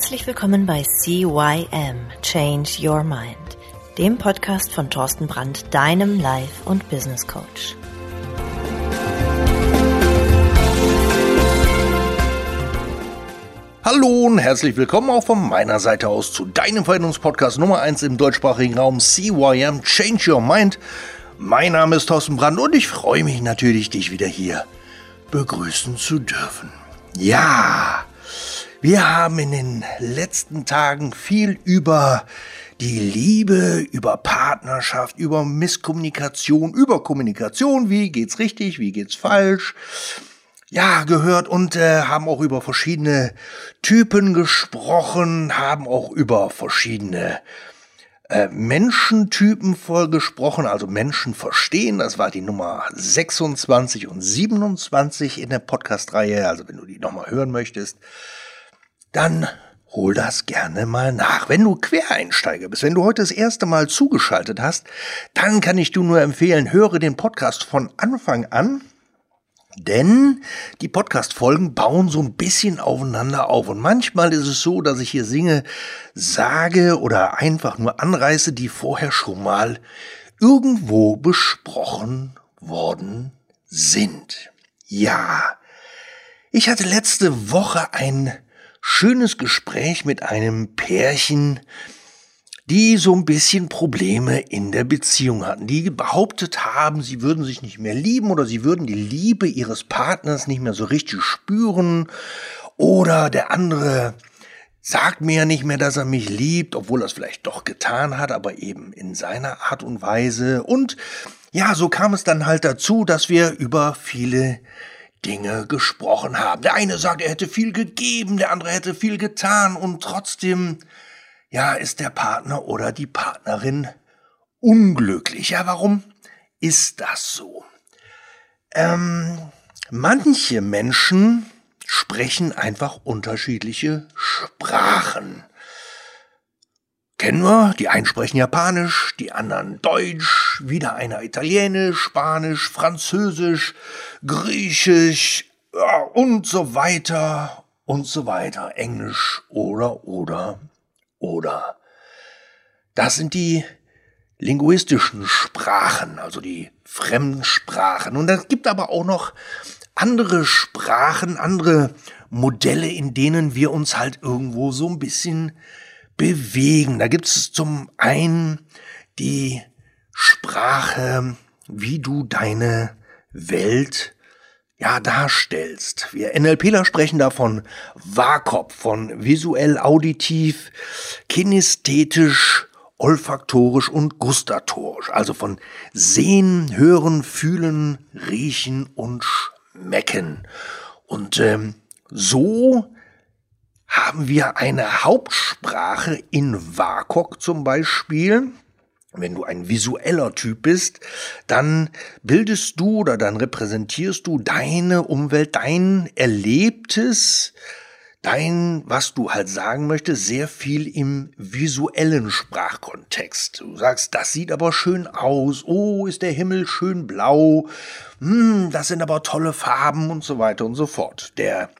Herzlich willkommen bei CYM Change Your Mind, dem Podcast von Thorsten Brandt, deinem Life- und Business Coach. Hallo und herzlich willkommen auch von meiner Seite aus zu deinem Veränderungspodcast Nummer 1 im deutschsprachigen Raum CYM Change Your Mind. Mein Name ist Thorsten Brandt und ich freue mich natürlich, dich wieder hier begrüßen zu dürfen. Ja, wir haben in den letzten Tagen viel über die Liebe, über Partnerschaft, über Misskommunikation, über Kommunikation, wie geht's richtig, wie geht's falsch, ja, gehört und äh, haben auch über verschiedene Typen gesprochen, haben auch über verschiedene äh, Menschentypen voll gesprochen, also Menschen verstehen. Das war die Nummer 26 und 27 in der Podcast-Reihe. Also wenn du die nochmal hören möchtest, dann hol das gerne mal nach. Wenn du Quereinsteiger bist, wenn du heute das erste Mal zugeschaltet hast, dann kann ich dir nur empfehlen, höre den Podcast von Anfang an. Denn die Podcast-Folgen bauen so ein bisschen aufeinander auf. Und manchmal ist es so, dass ich hier Singe sage oder einfach nur anreiße, die vorher schon mal irgendwo besprochen worden sind. Ja, ich hatte letzte Woche ein schönes Gespräch mit einem Pärchen, die so ein bisschen Probleme in der Beziehung hatten, die behauptet haben, sie würden sich nicht mehr lieben oder sie würden die Liebe ihres Partners nicht mehr so richtig spüren oder der andere sagt mir ja nicht mehr, dass er mich liebt, obwohl er es vielleicht doch getan hat, aber eben in seiner Art und Weise. Und ja, so kam es dann halt dazu, dass wir über viele Dinge gesprochen haben. Der eine sagt, er hätte viel gegeben, der andere hätte viel getan und trotzdem, ja, ist der Partner oder die Partnerin unglücklich. Ja, warum ist das so? Ähm, manche Menschen sprechen einfach unterschiedliche Sprachen. Kennen wir, die einen sprechen Japanisch, die anderen Deutsch, wieder einer Italienisch, Spanisch, Französisch, Griechisch ja, und so weiter und so weiter. Englisch oder oder oder. Das sind die linguistischen Sprachen, also die Fremdsprachen. Und es gibt aber auch noch andere Sprachen, andere Modelle, in denen wir uns halt irgendwo so ein bisschen bewegen. Da gibt es zum einen die Sprache, wie du deine Welt ja darstellst. Wir NLPler sprechen davon WAKOP, von visuell, auditiv, kinesthetisch, olfaktorisch und gustatorisch, also von sehen, hören, fühlen, riechen und schmecken. Und ähm, so haben wir eine Hauptsprache in WAKOK zum Beispiel. Wenn du ein visueller Typ bist, dann bildest du oder dann repräsentierst du deine Umwelt, dein Erlebtes, dein, was du halt sagen möchtest, sehr viel im visuellen Sprachkontext. Du sagst, das sieht aber schön aus. Oh, ist der Himmel schön blau. Hm, das sind aber tolle Farben und so weiter und so fort. Der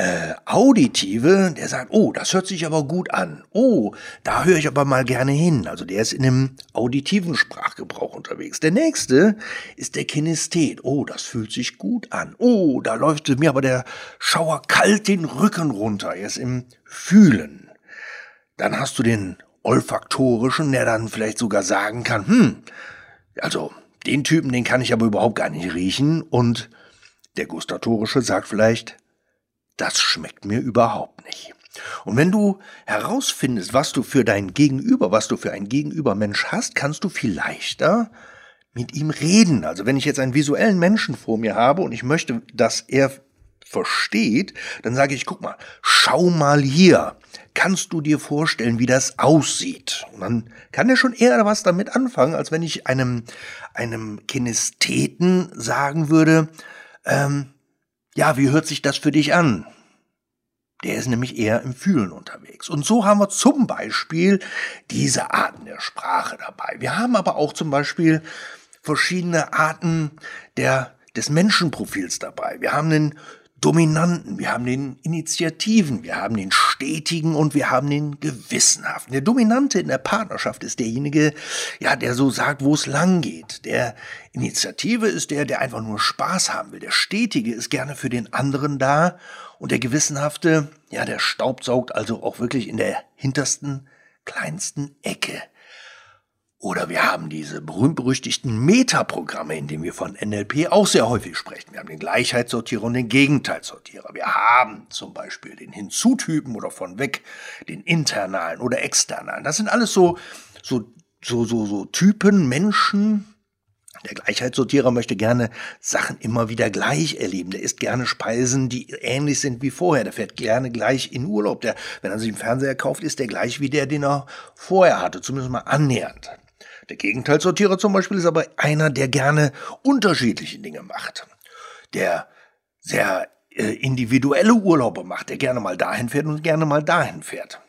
äh, Auditive, der sagt, oh, das hört sich aber gut an. Oh, da höre ich aber mal gerne hin. Also der ist in einem auditiven Sprachgebrauch unterwegs. Der nächste ist der Kinesthet. Oh, das fühlt sich gut an. Oh, da läuft mir aber der Schauer kalt den Rücken runter. Er ist im Fühlen. Dann hast du den olfaktorischen, der dann vielleicht sogar sagen kann, hm, also den Typen, den kann ich aber überhaupt gar nicht riechen. Und der gustatorische sagt vielleicht, das schmeckt mir überhaupt nicht. Und wenn du herausfindest, was du für dein Gegenüber, was du für ein Gegenübermensch hast, kannst du viel leichter mit ihm reden. Also wenn ich jetzt einen visuellen Menschen vor mir habe und ich möchte, dass er versteht, dann sage ich, guck mal, schau mal hier. Kannst du dir vorstellen, wie das aussieht? Und dann kann er schon eher was damit anfangen, als wenn ich einem, einem Kinestheten sagen würde, ähm, ja, wie hört sich das für dich an? Der ist nämlich eher im Fühlen unterwegs. Und so haben wir zum Beispiel diese Arten der Sprache dabei. Wir haben aber auch zum Beispiel verschiedene Arten der, des Menschenprofils dabei. Wir haben einen Dominanten, wir haben den Initiativen, wir haben den Stetigen und wir haben den Gewissenhaften. Der Dominante in der Partnerschaft ist derjenige, ja, der so sagt, wo es lang geht. Der Initiative ist der, der einfach nur Spaß haben will. Der Stetige ist gerne für den anderen da und der Gewissenhafte, ja, der staubsaugt also auch wirklich in der hintersten, kleinsten Ecke. Oder wir haben diese berühmt-berüchtigten Metaprogramme, in denen wir von NLP auch sehr häufig sprechen. Wir haben den Gleichheitssortierer und den Gegenteilsortierer. Wir haben zum Beispiel den Hinzutypen oder von weg den internalen oder externalen. Das sind alles so, so, so, so, so Typen, Menschen. Der Gleichheitssortierer möchte gerne Sachen immer wieder gleich erleben. Der isst gerne Speisen, die ähnlich sind wie vorher. Der fährt gerne gleich in Urlaub. Der, wenn er sich einen Fernseher kauft, ist der gleich wie der, den er vorher hatte. Zumindest mal annähernd. Der Gegenteilsortierer zum Beispiel ist aber einer, der gerne unterschiedliche Dinge macht. Der sehr äh, individuelle Urlaube macht, der gerne mal dahin fährt und gerne mal dahin fährt.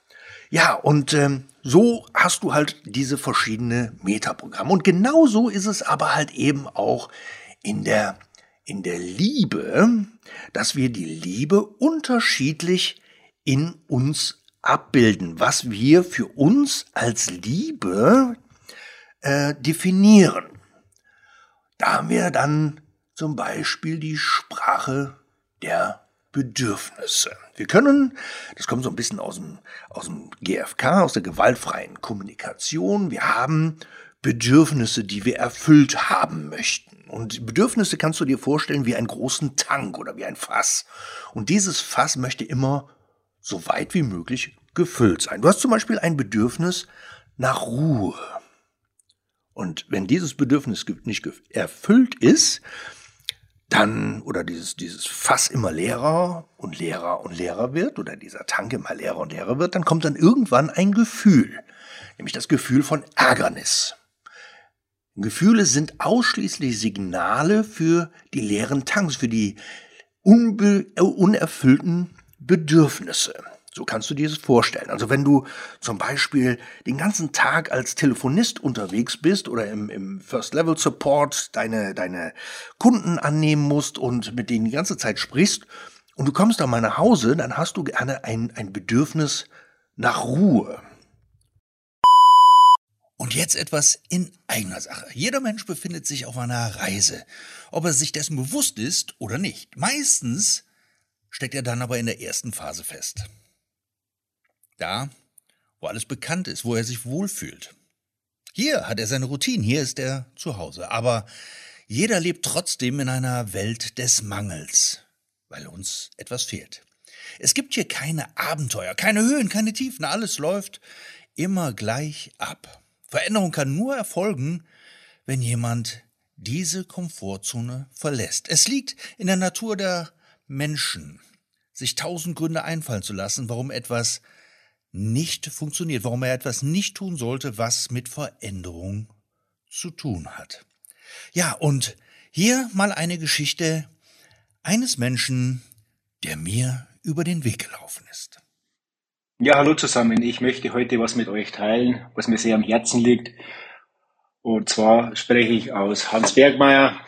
Ja, und ähm, so hast du halt diese verschiedenen Metaprogramme. Und genauso ist es aber halt eben auch in der, in der Liebe, dass wir die Liebe unterschiedlich in uns abbilden, was wir für uns als Liebe äh, definieren. Da haben wir dann zum Beispiel die Sprache der Bedürfnisse. Wir können, das kommt so ein bisschen aus dem, aus dem GFK, aus der gewaltfreien Kommunikation, wir haben Bedürfnisse, die wir erfüllt haben möchten. Und Bedürfnisse kannst du dir vorstellen wie einen großen Tank oder wie ein Fass. Und dieses Fass möchte immer so weit wie möglich gefüllt sein. Du hast zum Beispiel ein Bedürfnis nach Ruhe. Und wenn dieses Bedürfnis nicht erfüllt ist, dann, oder dieses, dieses Fass immer leerer und leerer und leerer wird, oder dieser Tank immer leerer und leerer wird, dann kommt dann irgendwann ein Gefühl, nämlich das Gefühl von Ärgernis. Gefühle sind ausschließlich Signale für die leeren Tanks, für die unerfüllten Bedürfnisse. So kannst du dir das vorstellen. Also wenn du zum Beispiel den ganzen Tag als Telefonist unterwegs bist oder im, im First-Level-Support deine, deine Kunden annehmen musst und mit denen die ganze Zeit sprichst und du kommst dann mal nach Hause, dann hast du gerne ein, ein Bedürfnis nach Ruhe. Und jetzt etwas in eigener Sache. Jeder Mensch befindet sich auf einer Reise, ob er sich dessen bewusst ist oder nicht. Meistens steckt er dann aber in der ersten Phase fest. Da, wo alles bekannt ist, wo er sich wohlfühlt. Hier hat er seine Routine, hier ist er zu Hause. Aber jeder lebt trotzdem in einer Welt des Mangels, weil uns etwas fehlt. Es gibt hier keine Abenteuer, keine Höhen, keine Tiefen, alles läuft immer gleich ab. Veränderung kann nur erfolgen, wenn jemand diese Komfortzone verlässt. Es liegt in der Natur der Menschen, sich tausend Gründe einfallen zu lassen, warum etwas nicht funktioniert, warum er etwas nicht tun sollte, was mit Veränderung zu tun hat. Ja, und hier mal eine Geschichte eines Menschen, der mir über den Weg gelaufen ist. Ja, hallo zusammen. Ich möchte heute was mit euch teilen, was mir sehr am Herzen liegt. Und zwar spreche ich aus Hans Bergmeier,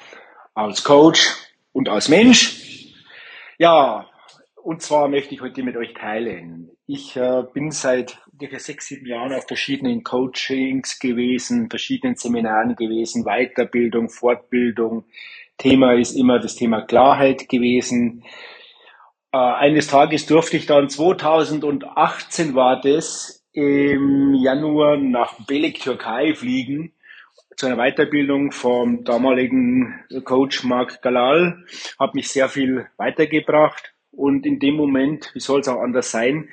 als Coach und als Mensch. Ja, und zwar möchte ich heute mit euch teilen. Ich äh, bin seit ungefähr sechs, sieben Jahren auf verschiedenen Coachings gewesen, verschiedenen Seminaren gewesen, Weiterbildung, Fortbildung. Thema ist immer das Thema Klarheit gewesen. Äh, eines Tages durfte ich dann 2018 war das im Januar nach Belek, Türkei fliegen zu einer Weiterbildung vom damaligen Coach Mark Galal. Hat mich sehr viel weitergebracht und in dem Moment, wie soll es auch anders sein,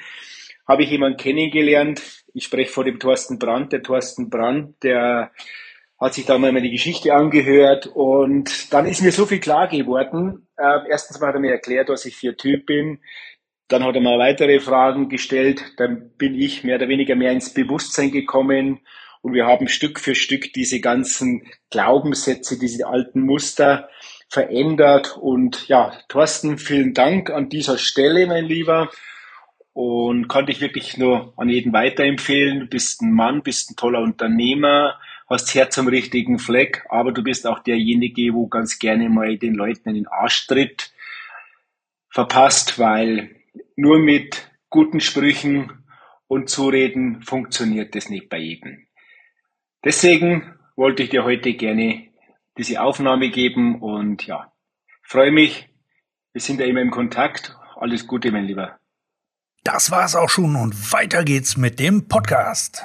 habe ich jemanden kennengelernt. Ich spreche vor dem Thorsten Brandt. Der Thorsten Brandt, der hat sich da mal meine Geschichte angehört und dann ist mir so viel klar geworden. Äh, erstens mal hat er mir erklärt, was ich für Typ bin. Dann hat er mal weitere Fragen gestellt. Dann bin ich mehr oder weniger mehr ins Bewusstsein gekommen und wir haben Stück für Stück diese ganzen Glaubenssätze, diese alten Muster verändert. Und ja, Thorsten, vielen Dank an dieser Stelle, mein Lieber. Und kann dich wirklich nur an jeden weiterempfehlen. Du bist ein Mann, bist ein toller Unternehmer, hast Herz am richtigen Fleck, aber du bist auch derjenige, wo ganz gerne mal den Leuten in den Arsch tritt. verpasst, weil nur mit guten Sprüchen und Zureden funktioniert das nicht bei jedem. Deswegen wollte ich dir heute gerne diese Aufnahme geben und ja, freue mich. Wir sind ja immer im Kontakt. Alles Gute, mein Lieber. Das war's auch schon und weiter geht's mit dem Podcast.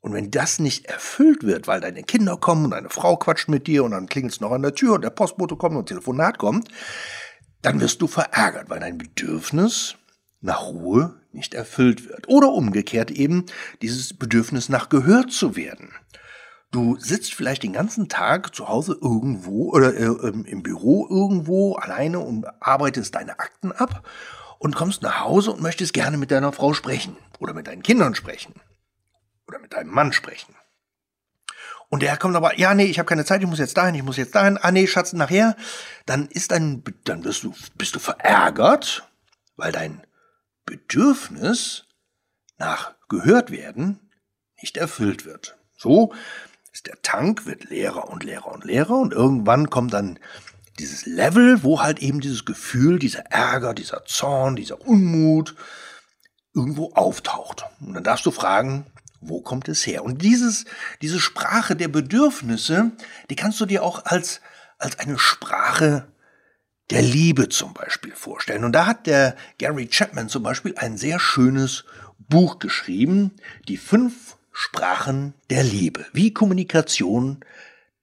Und wenn das nicht erfüllt wird, weil deine Kinder kommen und deine Frau quatscht mit dir und dann klingelt's noch an der Tür und der Postbote kommt und ein Telefonat kommt, dann wirst du verärgert, weil dein Bedürfnis nach Ruhe nicht erfüllt wird. Oder umgekehrt eben dieses Bedürfnis nach gehört zu werden. Du sitzt vielleicht den ganzen Tag zu Hause irgendwo oder äh, im Büro irgendwo alleine und arbeitest deine Akten ab und kommst nach Hause und möchtest gerne mit deiner Frau sprechen oder mit deinen Kindern sprechen oder mit deinem Mann sprechen. Und der kommt aber, ja, nee, ich habe keine Zeit, ich muss jetzt dahin, ich muss jetzt dahin. Ah, nee, Schatz, nachher. Dann ist dein, dann wirst du, bist du verärgert, weil dein Bedürfnis nach gehört werden nicht erfüllt wird. So der Tank, wird leerer und leerer und leerer und irgendwann kommt dann dieses Level, wo halt eben dieses Gefühl, dieser Ärger, dieser Zorn, dieser Unmut irgendwo auftaucht. Und dann darfst du fragen, wo kommt es her? Und dieses, diese Sprache der Bedürfnisse, die kannst du dir auch als, als eine Sprache der Liebe zum Beispiel vorstellen. Und da hat der Gary Chapman zum Beispiel ein sehr schönes Buch geschrieben, die fünf Sprachen der Liebe, wie Kommunikation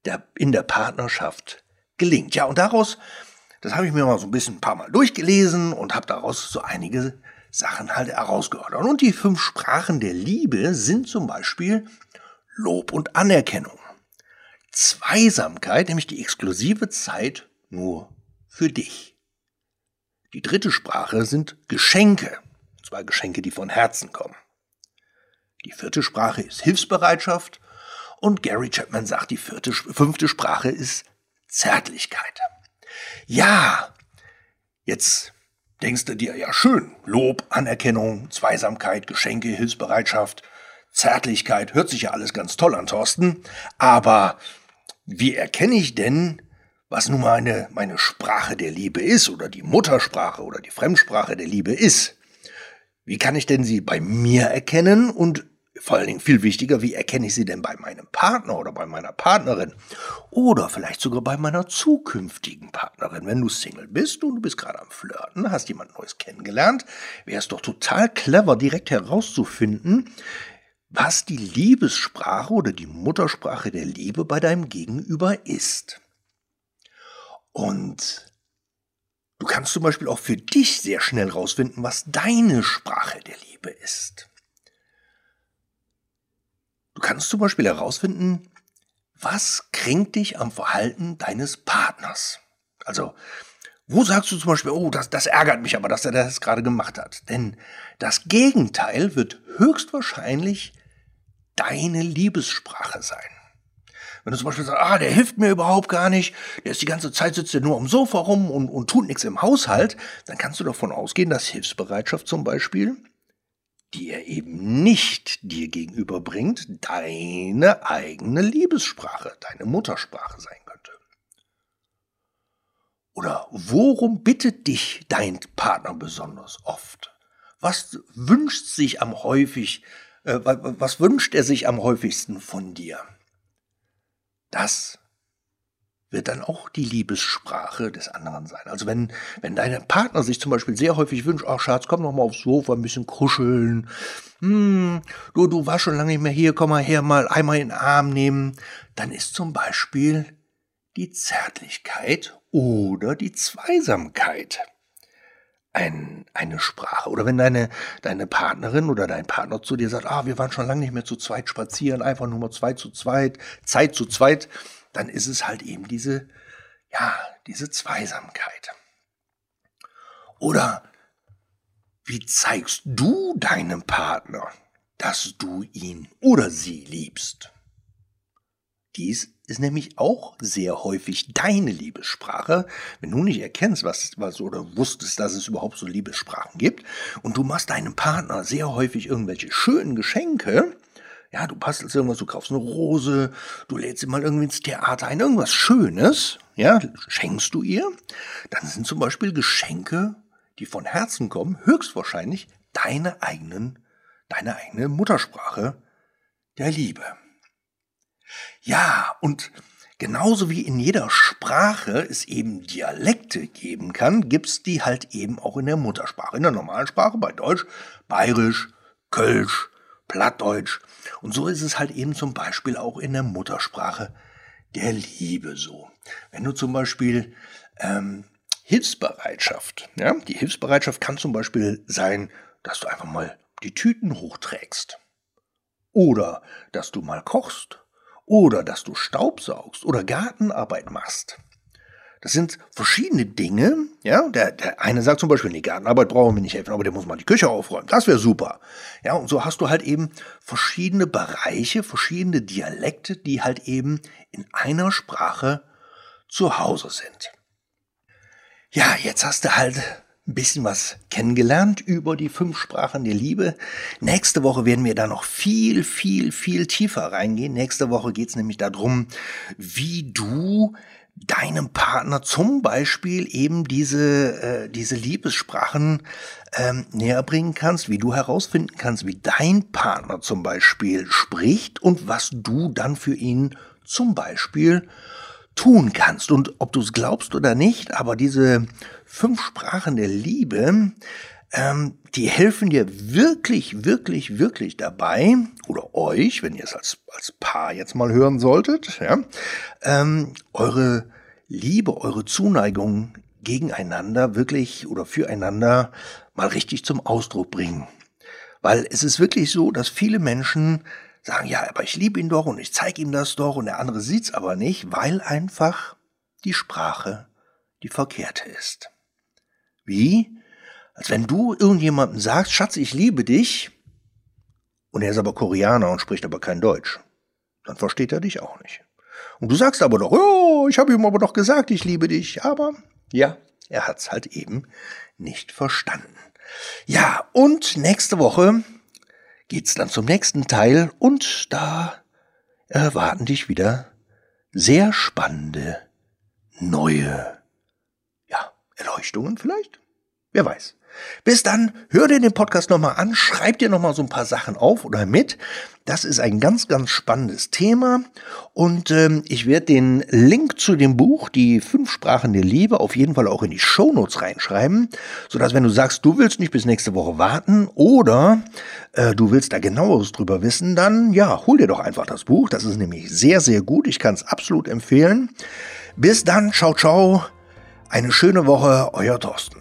der, in der Partnerschaft gelingt. Ja, und daraus, das habe ich mir mal so ein bisschen ein paar Mal durchgelesen und habe daraus so einige Sachen halt herausgehört. Und die fünf Sprachen der Liebe sind zum Beispiel Lob und Anerkennung. Zweisamkeit, nämlich die exklusive Zeit nur für dich. Die dritte Sprache sind Geschenke, zwei Geschenke, die von Herzen kommen. Die vierte Sprache ist Hilfsbereitschaft und Gary Chapman sagt, die vierte, fünfte Sprache ist Zärtlichkeit. Ja, jetzt denkst du dir, ja schön, Lob, Anerkennung, Zweisamkeit, Geschenke, Hilfsbereitschaft, Zärtlichkeit, hört sich ja alles ganz toll an, Thorsten, aber wie erkenne ich denn, was nun meine, meine Sprache der Liebe ist oder die Muttersprache oder die Fremdsprache der Liebe ist? Wie kann ich denn sie bei mir erkennen und vor allen Dingen viel wichtiger, wie erkenne ich sie denn bei meinem Partner oder bei meiner Partnerin? Oder vielleicht sogar bei meiner zukünftigen Partnerin. Wenn du Single bist und du bist gerade am Flirten, hast jemand Neues kennengelernt, wäre es doch total clever, direkt herauszufinden, was die Liebessprache oder die Muttersprache der Liebe bei deinem Gegenüber ist. Und du kannst zum Beispiel auch für dich sehr schnell herausfinden, was deine Sprache der Liebe ist. Du kannst zum Beispiel herausfinden, was kränkt dich am Verhalten deines Partners. Also, wo sagst du zum Beispiel, oh, das, das ärgert mich aber, dass er das gerade gemacht hat? Denn das Gegenteil wird höchstwahrscheinlich deine Liebessprache sein. Wenn du zum Beispiel sagst, ah, der hilft mir überhaupt gar nicht, der ist die ganze Zeit sitzt er nur am Sofa rum und, und tut nichts im Haushalt, dann kannst du davon ausgehen, dass Hilfsbereitschaft zum Beispiel die er eben nicht dir gegenüberbringt, deine eigene Liebessprache, deine Muttersprache sein könnte. Oder worum bittet dich dein Partner besonders oft? Was wünscht sich am häufig, äh, was wünscht er sich am häufigsten von dir? Das wird dann auch die Liebessprache des anderen sein. Also wenn, wenn dein Partner sich zum Beispiel sehr häufig wünscht, ach Schatz, komm noch mal aufs Sofa, ein bisschen kuscheln. Hm, du, du warst schon lange nicht mehr hier, komm mal her, mal einmal in den Arm nehmen. Dann ist zum Beispiel die Zärtlichkeit oder die Zweisamkeit ein, eine Sprache. Oder wenn deine, deine Partnerin oder dein Partner zu dir sagt, ah, wir waren schon lange nicht mehr zu zweit spazieren, einfach nur mal zwei zu zweit, Zeit zu zweit, dann ist es halt eben diese, ja, diese Zweisamkeit. Oder wie zeigst du deinem Partner, dass du ihn oder sie liebst? Dies ist nämlich auch sehr häufig deine Liebessprache. Wenn du nicht erkennst, was, was oder wusstest, dass es überhaupt so Liebessprachen gibt und du machst deinem Partner sehr häufig irgendwelche schönen Geschenke, Ja, du bastelst irgendwas, du kaufst eine Rose, du lädst sie mal irgendwie ins Theater ein, irgendwas Schönes, ja, schenkst du ihr, dann sind zum Beispiel Geschenke, die von Herzen kommen, höchstwahrscheinlich deine eigenen, deine eigene Muttersprache der Liebe. Ja, und genauso wie in jeder Sprache es eben Dialekte geben kann, gibt's die halt eben auch in der Muttersprache. In der normalen Sprache, bei Deutsch, Bayerisch, Kölsch, Plattdeutsch. Und so ist es halt eben zum Beispiel auch in der Muttersprache der Liebe so. Wenn du zum Beispiel ähm, Hilfsbereitschaft, ja, die Hilfsbereitschaft kann zum Beispiel sein, dass du einfach mal die Tüten hochträgst. Oder dass du mal kochst oder dass du Staubsaugst oder Gartenarbeit machst. Das sind verschiedene Dinge. Ja, der, der eine sagt zum Beispiel, nee, Gartenarbeit brauchen wir nicht helfen, aber der muss mal die Küche aufräumen. Das wäre super. Ja, und so hast du halt eben verschiedene Bereiche, verschiedene Dialekte, die halt eben in einer Sprache zu Hause sind. Ja, jetzt hast du halt ein bisschen was kennengelernt über die fünf Sprachen der Liebe. Nächste Woche werden wir da noch viel, viel, viel tiefer reingehen. Nächste Woche geht es nämlich darum, wie du deinem Partner zum Beispiel eben diese, äh, diese Liebessprachen ähm, näher bringen kannst, wie du herausfinden kannst, wie dein Partner zum Beispiel spricht und was du dann für ihn zum Beispiel tun kannst. Und ob du es glaubst oder nicht, aber diese fünf Sprachen der Liebe, ähm, die helfen dir wirklich, wirklich, wirklich dabei, oder euch, wenn ihr es als, als Paar jetzt mal hören solltet, ja, ähm, eure Liebe, eure Zuneigung gegeneinander wirklich oder füreinander mal richtig zum Ausdruck bringen. Weil es ist wirklich so, dass viele Menschen sagen, ja, aber ich liebe ihn doch und ich zeige ihm das doch und der andere sieht's aber nicht, weil einfach die Sprache die verkehrte ist. Wie? Als wenn du irgendjemandem sagst, Schatz, ich liebe dich, und er ist aber Koreaner und spricht aber kein Deutsch. Dann versteht er dich auch nicht. Und du sagst aber doch, oh, ich habe ihm aber doch gesagt, ich liebe dich. Aber ja, er hat's halt eben nicht verstanden. Ja, und nächste Woche geht's dann zum nächsten Teil und da erwarten dich wieder sehr spannende neue ja, Erleuchtungen vielleicht? Wer weiß. Bis dann, hör dir den Podcast nochmal an, schreib dir nochmal so ein paar Sachen auf oder mit. Das ist ein ganz, ganz spannendes Thema. Und ähm, ich werde den Link zu dem Buch, die fünf Sprachen der Liebe, auf jeden Fall auch in die Shownotes reinschreiben, sodass wenn du sagst, du willst nicht bis nächste Woche warten oder äh, du willst da genaueres drüber wissen, dann ja, hol dir doch einfach das Buch. Das ist nämlich sehr, sehr gut. Ich kann es absolut empfehlen. Bis dann, ciao, ciao. Eine schöne Woche, euer Thorsten.